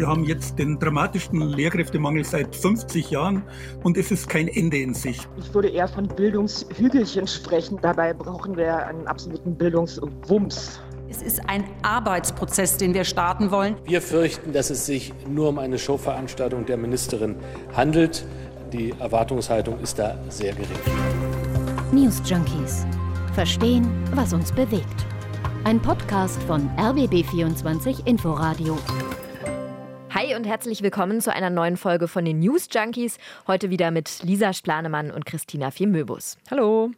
Wir haben jetzt den dramatischsten Lehrkräftemangel seit 50 Jahren und es ist kein Ende in Sicht. Ich würde eher von Bildungshügelchen sprechen. Dabei brauchen wir einen absoluten Bildungswumms. Es ist ein Arbeitsprozess, den wir starten wollen. Wir fürchten, dass es sich nur um eine Showveranstaltung der Ministerin handelt. Die Erwartungshaltung ist da sehr gering. News Junkies. Verstehen, was uns bewegt. Ein Podcast von RBB24 Inforadio. Hi und herzlich willkommen zu einer neuen Folge von den News Junkies. Heute wieder mit Lisa Splanemann und Christina Fiemöbus. Hallo.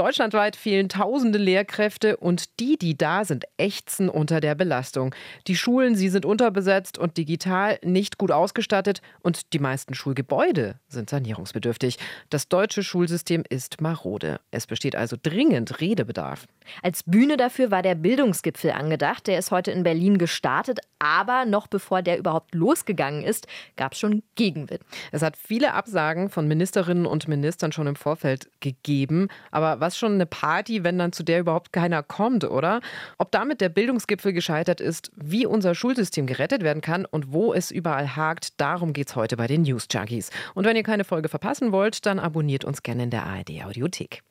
Deutschlandweit fehlen tausende Lehrkräfte und die, die da sind, ächzen unter der Belastung. Die Schulen, sie sind unterbesetzt und digital nicht gut ausgestattet und die meisten Schulgebäude sind sanierungsbedürftig. Das deutsche Schulsystem ist marode. Es besteht also dringend Redebedarf. Als Bühne dafür war der Bildungsgipfel angedacht. Der ist heute in Berlin gestartet, aber noch bevor der überhaupt losgegangen ist, gab es schon Gegenwind. Es hat viele Absagen von Ministerinnen und Ministern schon im Vorfeld gegeben, aber was schon eine Party, wenn dann zu der überhaupt keiner kommt, oder? Ob damit der Bildungsgipfel gescheitert ist, wie unser Schulsystem gerettet werden kann und wo es überall hakt, darum geht es heute bei den News Junkies. Und wenn ihr keine Folge verpassen wollt, dann abonniert uns gerne in der ARD Audiothek.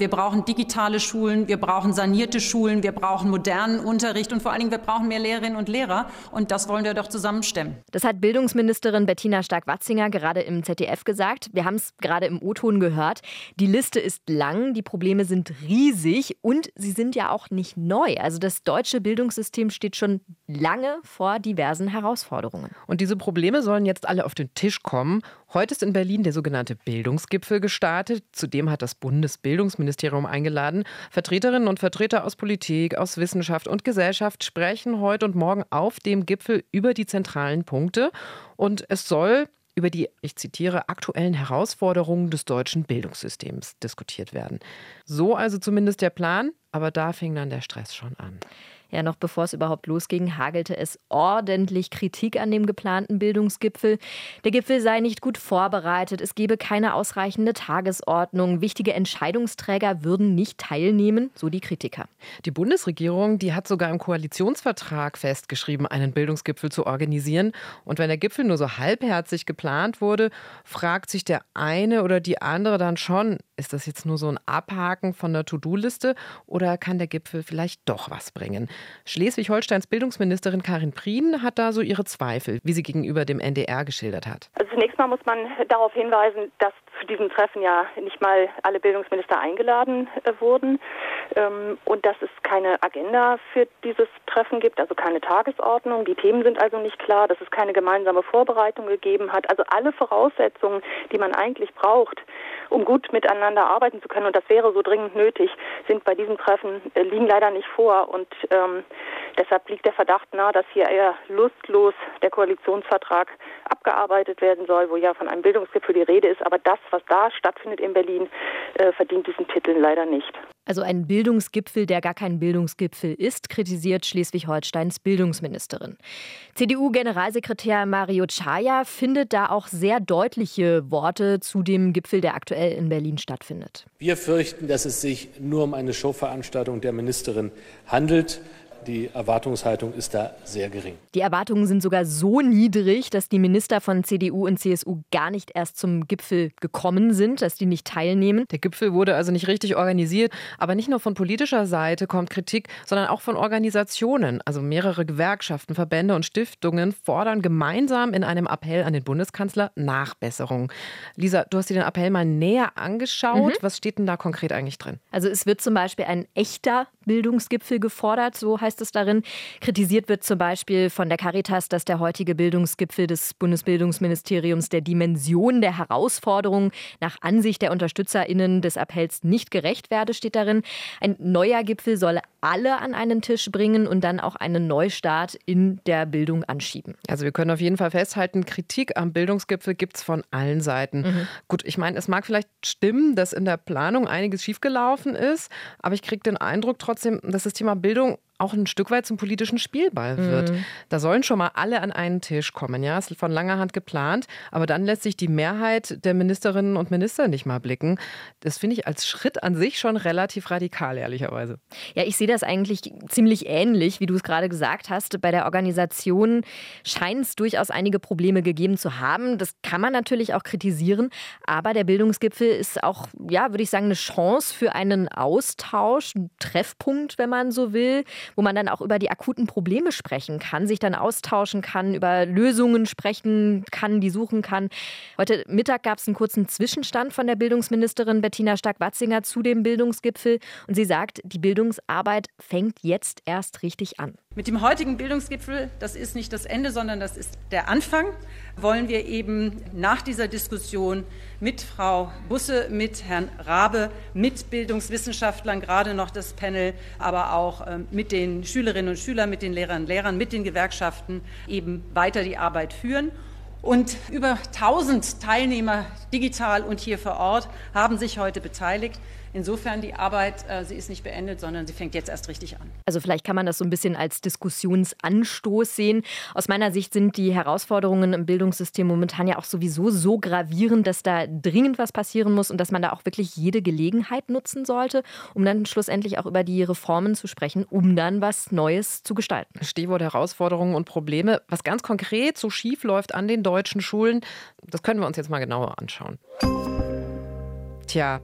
Wir brauchen digitale Schulen, wir brauchen sanierte Schulen, wir brauchen modernen Unterricht und vor allen Dingen wir brauchen mehr Lehrerinnen und Lehrer. Und das wollen wir doch zusammenstemmen. Das hat Bildungsministerin Bettina Stark-Watzinger gerade im ZDF gesagt. Wir haben es gerade im O-Ton gehört. Die Liste ist lang, die Probleme sind riesig und sie sind ja auch nicht neu. Also das deutsche Bildungssystem steht schon lange vor diversen Herausforderungen. Und diese Probleme sollen jetzt alle auf den Tisch kommen. Heute ist in Berlin der sogenannte Bildungsgipfel gestartet. Zudem hat das Bundesbildungsministerium eingeladen. Vertreterinnen und Vertreter aus Politik, aus Wissenschaft und Gesellschaft sprechen heute und morgen auf dem Gipfel über die zentralen Punkte. Und es soll über die, ich zitiere, aktuellen Herausforderungen des deutschen Bildungssystems diskutiert werden. So also zumindest der Plan, aber da fing dann der Stress schon an. Ja, noch bevor es überhaupt losging, hagelte es ordentlich Kritik an dem geplanten Bildungsgipfel. Der Gipfel sei nicht gut vorbereitet, es gebe keine ausreichende Tagesordnung, wichtige Entscheidungsträger würden nicht teilnehmen, so die Kritiker. Die Bundesregierung, die hat sogar im Koalitionsvertrag festgeschrieben, einen Bildungsgipfel zu organisieren. Und wenn der Gipfel nur so halbherzig geplant wurde, fragt sich der eine oder die andere dann schon, ist das jetzt nur so ein Abhaken von der To-Do-Liste oder kann der Gipfel vielleicht doch was bringen? Schleswig-Holsteins Bildungsministerin Karin Prien hat da so ihre Zweifel, wie sie gegenüber dem NDR geschildert hat. Also zunächst mal muss man darauf hinweisen, dass zu diesem Treffen ja nicht mal alle Bildungsminister eingeladen äh, wurden ähm, und dass es keine Agenda für dieses Treffen gibt, also keine Tagesordnung. Die Themen sind also nicht klar, dass es keine gemeinsame Vorbereitung gegeben hat. Also alle Voraussetzungen, die man eigentlich braucht, um gut miteinander arbeiten zu können, und das wäre so dringend nötig, sind bei diesem Treffen, äh, liegen leider nicht vor. Und ähm, deshalb liegt der Verdacht nahe, dass hier eher lustlos der Koalitionsvertrag abgearbeitet werden soll, wo ja von einem Bildungsgipfel die Rede ist. Aber das, was da stattfindet in Berlin, äh, verdient diesen Titel leider nicht. Also ein Bildungsgipfel, der gar kein Bildungsgipfel ist, kritisiert Schleswig-Holsteins Bildungsministerin. CDU-Generalsekretär Mario Chaya findet da auch sehr deutliche Worte zu dem Gipfel, der aktuell in Berlin stattfindet. Wir fürchten, dass es sich nur um eine Showveranstaltung der Ministerin handelt. Die Erwartungshaltung ist da sehr gering. Die Erwartungen sind sogar so niedrig, dass die Minister von CDU und CSU gar nicht erst zum Gipfel gekommen sind, dass die nicht teilnehmen. Der Gipfel wurde also nicht richtig organisiert. Aber nicht nur von politischer Seite kommt Kritik, sondern auch von Organisationen. Also mehrere Gewerkschaften, Verbände und Stiftungen fordern gemeinsam in einem Appell an den Bundeskanzler Nachbesserung. Lisa, du hast dir den Appell mal näher angeschaut. Mhm. Was steht denn da konkret eigentlich drin? Also es wird zum Beispiel ein echter Bildungsgipfel gefordert, so heißt es darin. Kritisiert wird zum Beispiel von der Caritas, dass der heutige Bildungsgipfel des Bundesbildungsministeriums der Dimension der Herausforderungen nach Ansicht der UnterstützerInnen des Appells nicht gerecht werde, steht darin. Ein neuer Gipfel solle alle an einen Tisch bringen und dann auch einen Neustart in der Bildung anschieben. Also wir können auf jeden Fall festhalten, Kritik am Bildungsgipfel gibt es von allen Seiten. Mhm. Gut, ich meine, es mag vielleicht stimmen, dass in der Planung einiges schiefgelaufen ist, aber ich kriege den Eindruck trotzdem, dass das Thema Bildung auch ein Stück weit zum politischen Spielball wird. Mhm. Da sollen schon mal alle an einen Tisch kommen, ja, ist von langer Hand geplant, aber dann lässt sich die Mehrheit der Ministerinnen und Minister nicht mal blicken. Das finde ich als Schritt an sich schon relativ radikal, ehrlicherweise. Ja, ich sehe das eigentlich ziemlich ähnlich, wie du es gerade gesagt hast. Bei der Organisation scheint es durchaus einige Probleme gegeben zu haben. Das kann man natürlich auch kritisieren, aber der Bildungsgipfel ist auch, ja, würde ich sagen, eine Chance für einen Austausch, ein Treffpunkt, wenn man so will, wo man dann auch über die akuten Probleme sprechen kann, sich dann austauschen kann, über Lösungen sprechen kann, die suchen kann. Heute Mittag gab es einen kurzen Zwischenstand von der Bildungsministerin Bettina Stark-Watzinger zu dem Bildungsgipfel und sie sagt, die Bildungsarbeit fängt jetzt erst richtig an. Mit dem heutigen Bildungsgipfel, das ist nicht das Ende, sondern das ist der Anfang, wollen wir eben nach dieser Diskussion mit Frau Busse, mit Herrn Rabe, mit Bildungswissenschaftlern, gerade noch das Panel, aber auch ähm, mit den Schülerinnen und Schülern, mit den Lehrern und Lehrern, mit den Gewerkschaften eben weiter die Arbeit führen. Und über 1000 Teilnehmer digital und hier vor Ort haben sich heute beteiligt. Insofern die Arbeit, äh, sie ist nicht beendet, sondern sie fängt jetzt erst richtig an. Also vielleicht kann man das so ein bisschen als Diskussionsanstoß sehen. Aus meiner Sicht sind die Herausforderungen im Bildungssystem momentan ja auch sowieso so gravierend, dass da dringend was passieren muss und dass man da auch wirklich jede Gelegenheit nutzen sollte, um dann schlussendlich auch über die Reformen zu sprechen, um dann was Neues zu gestalten. Stichwort Herausforderungen und Probleme. Was ganz konkret so schief läuft an den deutschen Schulen, das können wir uns jetzt mal genauer anschauen. Tja,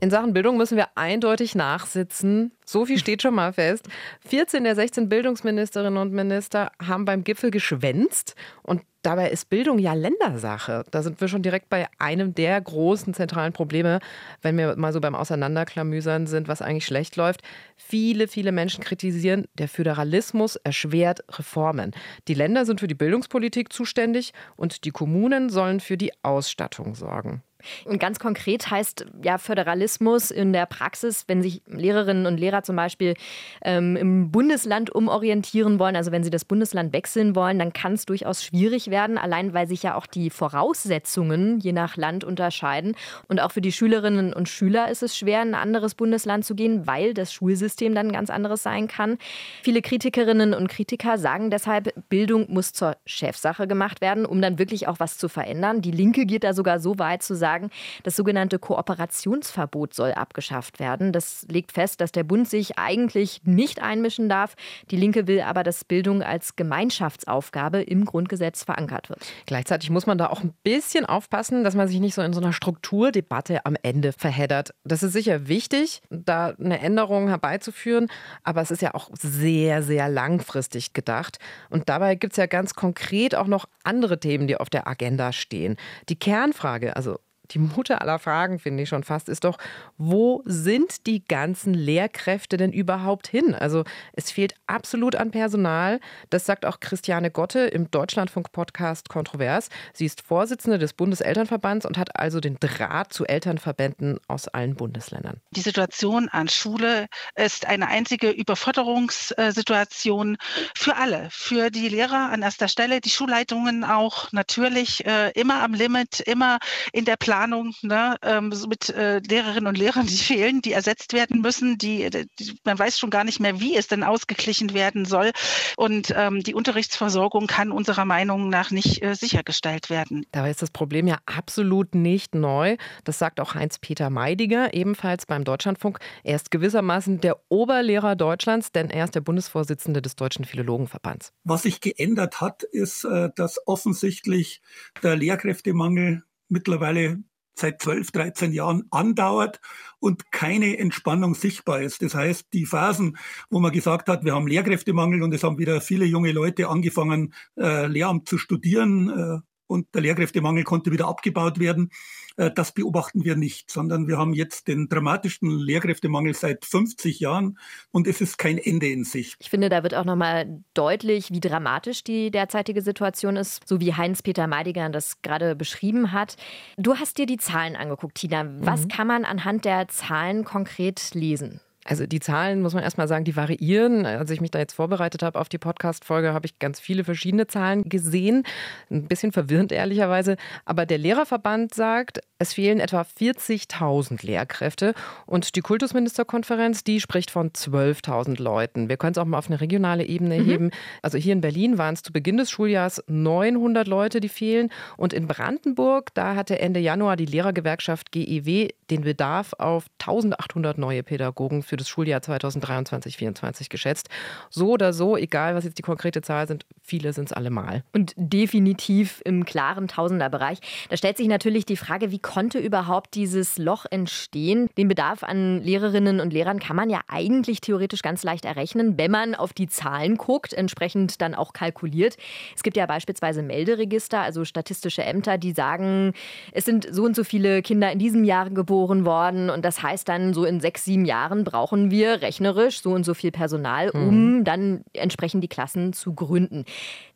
in Sachen Bildung müssen wir eindeutig nachsitzen. So viel steht schon mal fest. 14 der 16 Bildungsministerinnen und Minister haben beim Gipfel geschwänzt. Und dabei ist Bildung ja Ländersache. Da sind wir schon direkt bei einem der großen zentralen Probleme, wenn wir mal so beim Auseinanderklamüsern sind, was eigentlich schlecht läuft. Viele, viele Menschen kritisieren, der Föderalismus erschwert Reformen. Die Länder sind für die Bildungspolitik zuständig und die Kommunen sollen für die Ausstattung sorgen. Und ganz konkret heißt ja Föderalismus in der Praxis, wenn sich Lehrerinnen und Lehrer zum Beispiel ähm, im Bundesland umorientieren wollen, also wenn sie das Bundesland wechseln wollen, dann kann es durchaus schwierig werden, allein weil sich ja auch die Voraussetzungen je nach Land unterscheiden. Und auch für die Schülerinnen und Schüler ist es schwer, in ein anderes Bundesland zu gehen, weil das Schulsystem dann ganz anderes sein kann. Viele Kritikerinnen und Kritiker sagen deshalb, Bildung muss zur Chefsache gemacht werden, um dann wirklich auch was zu verändern. Die Linke geht da sogar so weit zu sagen, sagen, das sogenannte Kooperationsverbot soll abgeschafft werden. Das legt fest, dass der Bund sich eigentlich nicht einmischen darf. Die Linke will aber, dass Bildung als Gemeinschaftsaufgabe im Grundgesetz verankert wird. Gleichzeitig muss man da auch ein bisschen aufpassen, dass man sich nicht so in so einer Strukturdebatte am Ende verheddert. Das ist sicher wichtig, da eine Änderung herbeizuführen, aber es ist ja auch sehr, sehr langfristig gedacht. Und dabei gibt es ja ganz konkret auch noch andere Themen, die auf der Agenda stehen. Die Kernfrage, also die Mutter aller Fragen, finde ich schon fast, ist doch, wo sind die ganzen Lehrkräfte denn überhaupt hin? Also es fehlt absolut an Personal. Das sagt auch Christiane Gotte im Deutschlandfunk-Podcast Kontrovers. Sie ist Vorsitzende des Bundeselternverbands und hat also den Draht zu Elternverbänden aus allen Bundesländern. Die Situation an Schule ist eine einzige Überforderungssituation für alle, für die Lehrer an erster Stelle, die Schulleitungen auch natürlich äh, immer am Limit, immer in der Planung Planung ne, ähm, mit äh, Lehrerinnen und Lehrern, die fehlen, die ersetzt werden müssen, die, die, man weiß schon gar nicht mehr, wie es denn ausgeglichen werden soll. Und ähm, die Unterrichtsversorgung kann unserer Meinung nach nicht äh, sichergestellt werden. Dabei ist das Problem ja absolut nicht neu. Das sagt auch Heinz-Peter Meidiger, ebenfalls beim Deutschlandfunk. Er ist gewissermaßen der Oberlehrer Deutschlands, denn er ist der Bundesvorsitzende des Deutschen Philologenverbands. Was sich geändert hat, ist, äh, dass offensichtlich der Lehrkräftemangel mittlerweile seit 12, 13 Jahren andauert und keine Entspannung sichtbar ist. Das heißt, die Phasen, wo man gesagt hat, wir haben Lehrkräftemangel und es haben wieder viele junge Leute angefangen, äh, Lehramt zu studieren äh, und der Lehrkräftemangel konnte wieder abgebaut werden, äh, das beobachten wir nicht, sondern wir haben jetzt den dramatischen Lehrkräftemangel seit 50 Jahren und es ist kein Ende in Sicht. Ich finde, da wird auch nochmal deutlich, wie dramatisch die derzeitige Situation ist, so wie Heinz-Peter Meidiger das gerade beschrieben hat. Du hast dir die Zahlen angeguckt, Tina. Was mhm. kann man anhand der Zahlen konkret lesen? Also die Zahlen, muss man erstmal sagen, die variieren. Als ich mich da jetzt vorbereitet habe auf die Podcast-Folge, habe ich ganz viele verschiedene Zahlen gesehen. Ein bisschen verwirrend ehrlicherweise. Aber der Lehrerverband sagt, es fehlen etwa 40.000 Lehrkräfte. Und die Kultusministerkonferenz, die spricht von 12.000 Leuten. Wir können es auch mal auf eine regionale Ebene mhm. heben. Also hier in Berlin waren es zu Beginn des Schuljahres 900 Leute, die fehlen. Und in Brandenburg, da hatte Ende Januar die Lehrergewerkschaft GEW den Bedarf auf 1800 neue Pädagogen für das Schuljahr 2023-24 geschätzt. So oder so, egal was jetzt die konkrete Zahl sind, viele sind es allemal. Und definitiv im klaren Tausenderbereich. Da stellt sich natürlich die Frage, wie konnte überhaupt dieses Loch entstehen? Den Bedarf an Lehrerinnen und Lehrern kann man ja eigentlich theoretisch ganz leicht errechnen, wenn man auf die Zahlen guckt, entsprechend dann auch kalkuliert. Es gibt ja beispielsweise Melderegister, also statistische Ämter, die sagen, es sind so und so viele Kinder in diesem Jahr geboren worden und das heißt dann so in sechs, sieben Jahren brauchen wir rechnerisch so und so viel Personal, um mhm. dann entsprechend die Klassen zu gründen.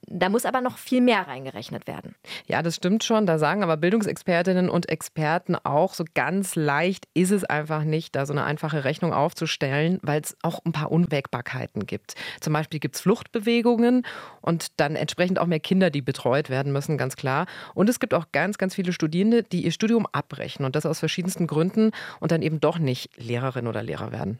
Da muss aber noch viel mehr reingerechnet werden. Ja, das stimmt schon. Da sagen aber Bildungsexpertinnen und Experten auch, so ganz leicht ist es einfach nicht, da so eine einfache Rechnung aufzustellen, weil es auch ein paar Unwägbarkeiten gibt. Zum Beispiel gibt es Fluchtbewegungen und dann entsprechend auch mehr Kinder, die betreut werden müssen, ganz klar. Und es gibt auch ganz, ganz viele Studierende, die ihr Studium abbrechen und das aus verschiedensten Gründen und dann eben doch nicht Lehrerin oder Lehrer werden.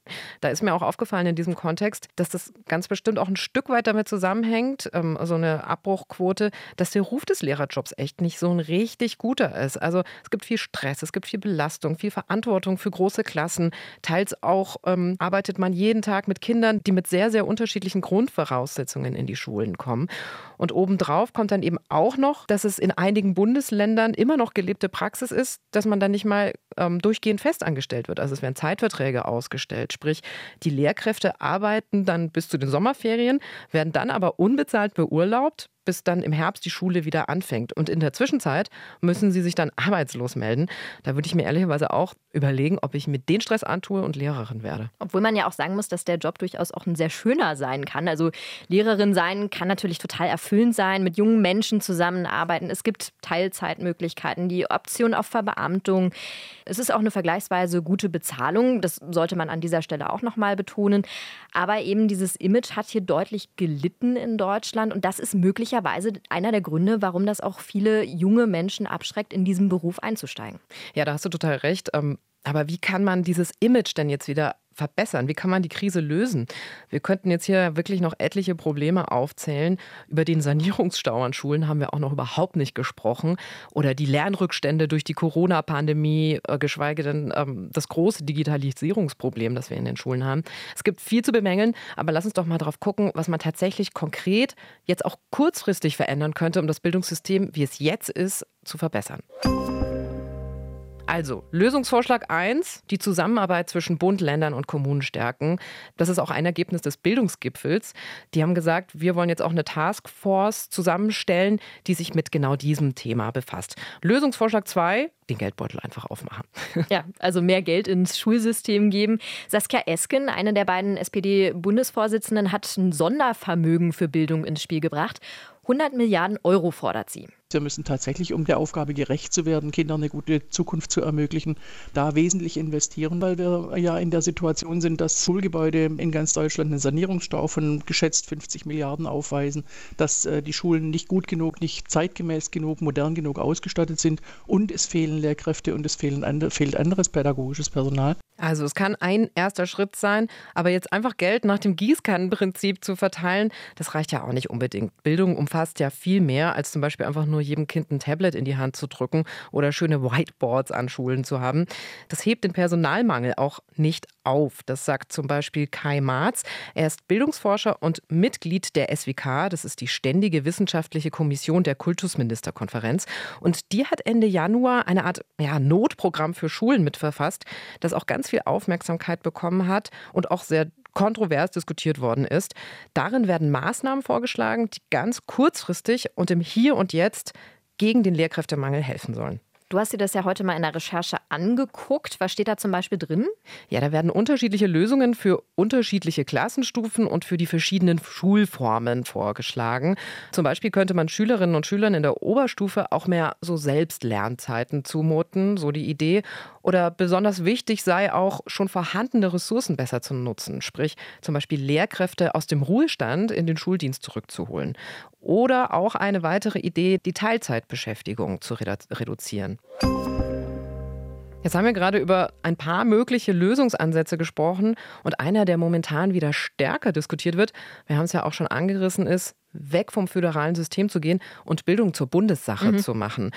Da ist mir auch aufgefallen in diesem Kontext, dass das ganz bestimmt auch ein Stück weit damit zusammenhängt, ähm, so eine Abbruchquote, dass der Ruf des Lehrerjobs echt nicht so ein richtig guter ist. Also es gibt viel Stress, es gibt viel Belastung, viel Verantwortung für große Klassen. Teils auch ähm, arbeitet man jeden Tag mit Kindern, die mit sehr, sehr unterschiedlichen Grundvoraussetzungen in die Schulen kommen. Und obendrauf kommt dann eben auch noch, dass es in einigen Bundesländern immer noch gelebte Praxis ist, dass man dann nicht mal ähm, durchgehend festangestellt wird. Also es werden Zeitverträge ausgestellt. Sprich, die Lehrkräfte arbeiten dann bis zu den Sommerferien, werden dann aber unbezahlt beurlaubt, bis dann im Herbst die Schule wieder anfängt. Und in der Zwischenzeit müssen sie sich dann arbeitslos melden. Da würde ich mir ehrlicherweise auch überlegen, ob ich mir den Stress antue und Lehrerin werde. Obwohl man ja auch sagen muss, dass der Job durchaus auch ein sehr schöner sein kann. Also Lehrerin sein kann natürlich total erfüllend sein, mit jungen Menschen zusammenarbeiten. Es gibt Teilzeitmöglichkeiten, die Option auf Verbeamtung. Es ist auch eine vergleichsweise gute Bezahlung. Das sollte man an dieser Stelle auch nochmal betonen. Aber eben dieses Image hat hier deutlich gelitten in Deutschland und das ist möglicherweise einer der Gründe, warum das auch viele junge Menschen abschreckt, in diesen Beruf einzusteigen. Ja, da hast du total recht. Ähm, aber wie kann man dieses Image denn jetzt wieder verbessern? Wie kann man die Krise lösen? Wir könnten jetzt hier wirklich noch etliche Probleme aufzählen. Über den Sanierungsstau an Schulen haben wir auch noch überhaupt nicht gesprochen. Oder die Lernrückstände durch die Corona-Pandemie, äh, geschweige denn ähm, das große Digitalisierungsproblem, das wir in den Schulen haben. Es gibt viel zu bemängeln, aber lass uns doch mal drauf gucken, was man tatsächlich konkret jetzt auch kurzfristig verändern könnte, um das Bildungssystem, wie es jetzt ist, zu verbessern. Also, Lösungsvorschlag 1, die Zusammenarbeit zwischen Bund, Ländern und Kommunen stärken. Das ist auch ein Ergebnis des Bildungsgipfels. Die haben gesagt, wir wollen jetzt auch eine Taskforce zusammenstellen, die sich mit genau diesem Thema befasst. Lösungsvorschlag 2, den Geldbeutel einfach aufmachen. Ja, also mehr Geld ins Schulsystem geben. Saskia Esken, eine der beiden SPD-Bundesvorsitzenden, hat ein Sondervermögen für Bildung ins Spiel gebracht. 100 Milliarden Euro fordert sie. Wir müssen tatsächlich, um der Aufgabe gerecht zu werden, Kindern eine gute Zukunft zu ermöglichen, da wesentlich investieren, weil wir ja in der Situation sind, dass Schulgebäude in ganz Deutschland einen Sanierungsstau von geschätzt 50 Milliarden aufweisen, dass äh, die Schulen nicht gut genug, nicht zeitgemäß genug, modern genug ausgestattet sind und es fehlen Lehrkräfte und es fehlen andre, fehlt anderes pädagogisches Personal. Also es kann ein erster Schritt sein, aber jetzt einfach Geld nach dem Gießkannenprinzip zu verteilen, das reicht ja auch nicht unbedingt. Bildung umfasst ja viel mehr als zum Beispiel einfach nur jedem Kind ein Tablet in die Hand zu drücken oder schöne Whiteboards an Schulen zu haben. Das hebt den Personalmangel auch nicht auf. Das sagt zum Beispiel Kai Marz. Er ist Bildungsforscher und Mitglied der SWK. Das ist die Ständige Wissenschaftliche Kommission der Kultusministerkonferenz. Und die hat Ende Januar eine Art ja, Notprogramm für Schulen mitverfasst, das auch ganz viel Aufmerksamkeit bekommen hat und auch sehr kontrovers diskutiert worden ist. Darin werden Maßnahmen vorgeschlagen, die ganz kurzfristig und im Hier und Jetzt gegen den Lehrkräftemangel helfen sollen. Du hast dir das ja heute mal in der Recherche angeguckt. Was steht da zum Beispiel drin? Ja, da werden unterschiedliche Lösungen für unterschiedliche Klassenstufen und für die verschiedenen Schulformen vorgeschlagen. Zum Beispiel könnte man Schülerinnen und Schülern in der Oberstufe auch mehr so Selbstlernzeiten zumuten, so die Idee. Oder besonders wichtig sei auch, schon vorhandene Ressourcen besser zu nutzen, sprich zum Beispiel Lehrkräfte aus dem Ruhestand in den Schuldienst zurückzuholen. Oder auch eine weitere Idee, die Teilzeitbeschäftigung zu reduzieren. Jetzt haben wir gerade über ein paar mögliche Lösungsansätze gesprochen und einer, der momentan wieder stärker diskutiert wird, wir haben es ja auch schon angerissen, ist, weg vom föderalen System zu gehen und Bildung zur Bundessache mhm. zu machen.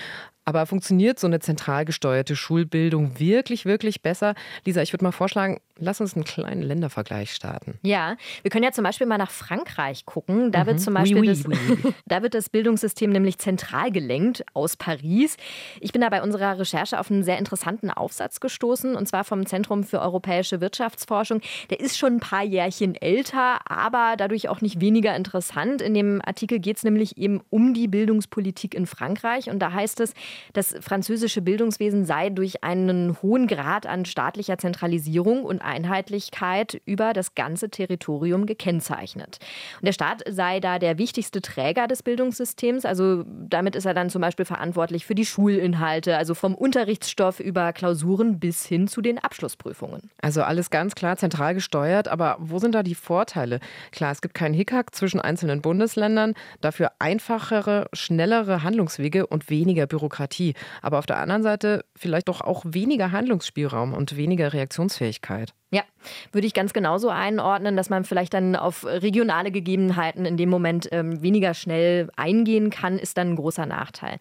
Aber funktioniert so eine zentral gesteuerte Schulbildung wirklich, wirklich besser? Lisa, ich würde mal vorschlagen, lass uns einen kleinen Ländervergleich starten. Ja, wir können ja zum Beispiel mal nach Frankreich gucken. Da mhm. wird zum Beispiel oui, das, oui. da wird das Bildungssystem nämlich zentral gelenkt aus Paris. Ich bin da bei unserer Recherche auf einen sehr interessanten Aufsatz gestoßen, und zwar vom Zentrum für europäische Wirtschaftsforschung. Der ist schon ein paar Jährchen älter, aber dadurch auch nicht weniger interessant. In dem Artikel geht es nämlich eben um die Bildungspolitik in Frankreich. Und da heißt es, das französische Bildungswesen sei durch einen hohen Grad an staatlicher Zentralisierung und Einheitlichkeit über das ganze Territorium gekennzeichnet. Und der Staat sei da der wichtigste Träger des Bildungssystems. Also damit ist er dann zum Beispiel verantwortlich für die Schulinhalte, also vom Unterrichtsstoff über Klausuren bis hin zu den Abschlussprüfungen. Also alles ganz klar zentral gesteuert. Aber wo sind da die Vorteile? Klar, es gibt keinen Hickhack zwischen einzelnen Bundesländern, dafür einfachere, schnellere Handlungswege und weniger Bürokratie. Aber auf der anderen Seite vielleicht doch auch weniger Handlungsspielraum und weniger Reaktionsfähigkeit. Ja, würde ich ganz genauso einordnen, dass man vielleicht dann auf regionale Gegebenheiten in dem Moment ähm, weniger schnell eingehen kann, ist dann ein großer Nachteil.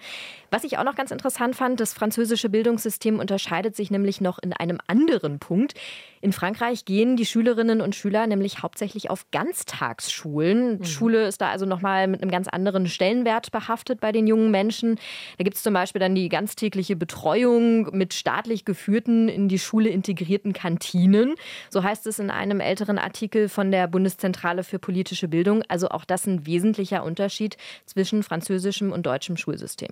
Was ich auch noch ganz interessant fand, das französische Bildungssystem unterscheidet sich nämlich noch in einem anderen Punkt. In Frankreich gehen die Schülerinnen und Schüler nämlich hauptsächlich auf Ganztagsschulen. Mhm. Schule ist da also nochmal mit einem ganz anderen Stellenwert behaftet bei den jungen Menschen. Da gibt es zum Beispiel dann die ganztägliche Betreuung mit staatlich geführten, in die Schule integrierten Kantinen. So heißt es in einem älteren Artikel von der Bundeszentrale für politische Bildung. Also auch das ein wesentlicher Unterschied zwischen französischem und deutschem Schulsystem.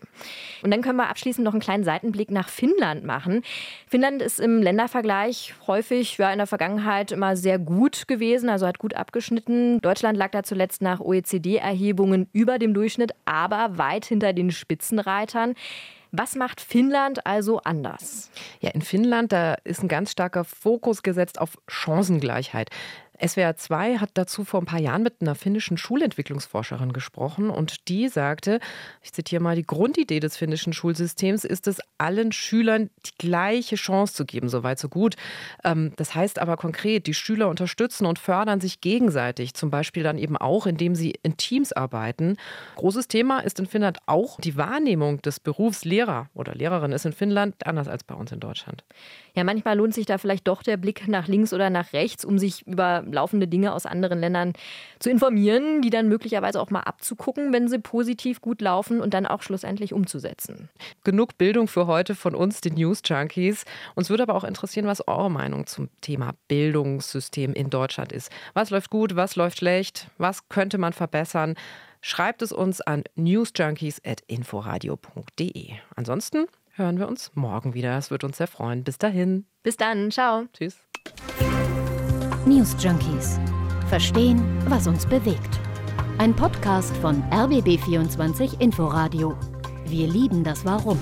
Und dann können wir abschließend noch einen kleinen Seitenblick nach Finnland machen. Finnland ist im Ländervergleich häufig ja, in der Vergangenheit immer sehr gut gewesen, also hat gut abgeschnitten. Deutschland lag da zuletzt nach OECD-Erhebungen über dem Durchschnitt, aber weit hinter den Spitzenreitern. Was macht Finnland also anders? Ja, in Finnland, da ist ein ganz starker Fokus gesetzt auf Chancengleichheit. SWR 2 hat dazu vor ein paar Jahren mit einer finnischen Schulentwicklungsforscherin gesprochen und die sagte, ich zitiere mal, die Grundidee des finnischen Schulsystems ist es, allen Schülern die gleiche Chance zu geben, soweit so gut. Ähm, das heißt aber konkret, die Schüler unterstützen und fördern sich gegenseitig, zum Beispiel dann eben auch, indem sie in Teams arbeiten. Großes Thema ist in Finnland auch die Wahrnehmung des Berufs Lehrer oder Lehrerin ist in Finnland anders als bei uns in Deutschland. Ja, manchmal lohnt sich da vielleicht doch der Blick nach links oder nach rechts, um sich über laufende Dinge aus anderen Ländern zu informieren, die dann möglicherweise auch mal abzugucken, wenn sie positiv gut laufen und dann auch schlussendlich umzusetzen. Genug Bildung für heute von uns, den News Junkies. Uns würde aber auch interessieren, was eure Meinung zum Thema Bildungssystem in Deutschland ist. Was läuft gut, was läuft schlecht, was könnte man verbessern? Schreibt es uns an newsjunkies.inforadio.de. Ansonsten hören wir uns morgen wieder. Es wird uns sehr freuen. Bis dahin. Bis dann. Ciao. Tschüss. News Junkies. Verstehen, was uns bewegt. Ein Podcast von RBB24 Inforadio. Wir lieben das Warum.